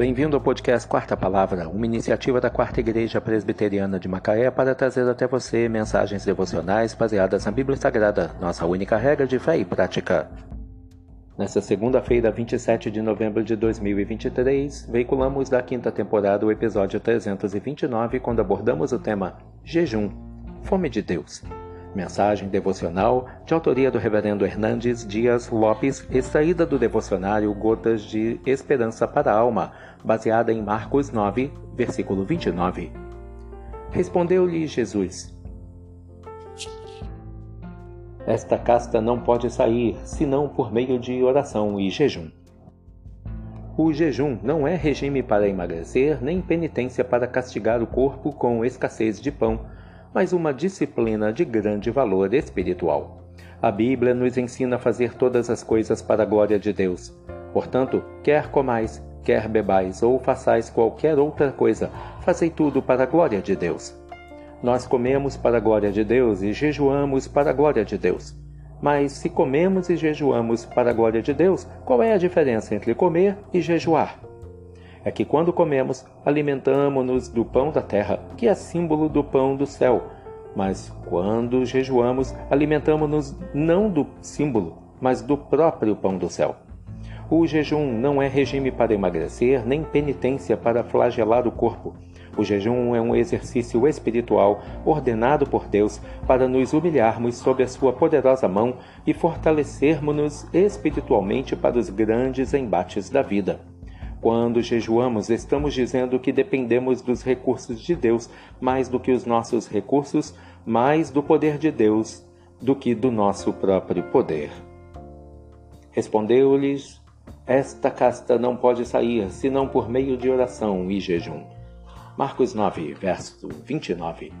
Bem-vindo ao podcast Quarta Palavra, uma iniciativa da Quarta Igreja Presbiteriana de Macaé para trazer até você mensagens devocionais baseadas na Bíblia Sagrada, nossa única regra de fé e prática. Nesta segunda-feira, 27 de novembro de 2023, veiculamos da quinta temporada o episódio 329, quando abordamos o tema Jejum, Fome de Deus. Mensagem devocional de autoria do Reverendo Hernandes Dias Lopes, extraída do devocionário Gotas de Esperança para a Alma, baseada em Marcos 9, versículo 29. Respondeu-lhe Jesus: Esta casta não pode sair senão por meio de oração e jejum. O jejum não é regime para emagrecer, nem penitência para castigar o corpo com escassez de pão mas uma disciplina de grande valor espiritual. A Bíblia nos ensina a fazer todas as coisas para a glória de Deus. Portanto, quer comais, quer bebais ou façais qualquer outra coisa, fazei tudo para a glória de Deus. Nós comemos para a glória de Deus e jejuamos para a glória de Deus. Mas se comemos e jejuamos para a glória de Deus, qual é a diferença entre comer e jejuar? É que quando comemos, alimentamo-nos do pão da terra, que é símbolo do pão do céu. Mas quando jejuamos, alimentamo-nos não do símbolo, mas do próprio pão do céu. O jejum não é regime para emagrecer, nem penitência para flagelar o corpo. O jejum é um exercício espiritual ordenado por Deus para nos humilharmos sob a sua poderosa mão e fortalecermos-nos espiritualmente para os grandes embates da vida. Quando jejuamos, estamos dizendo que dependemos dos recursos de Deus mais do que os nossos recursos, mais do poder de Deus do que do nosso próprio poder. Respondeu-lhes: Esta casta não pode sair senão por meio de oração e jejum. Marcos 9, verso 29.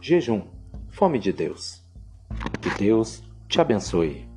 Jejum, fome de Deus. Que Deus te abençoe.